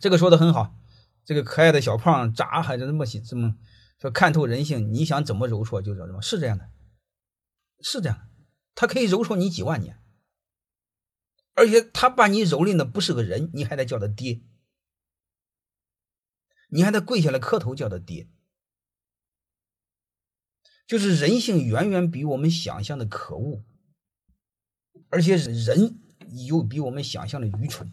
这个说的很好这个可爱的小胖咋还是那么这么说看透人性你想怎么揉搓就怎么是这样的是这样他可以揉搓你几万年而且他把你蹂躏的不是个人你还得叫他爹你还得跪下来磕头叫他爹。就是人性远远比我们想象的可恶而且人又比我们想象的愚蠢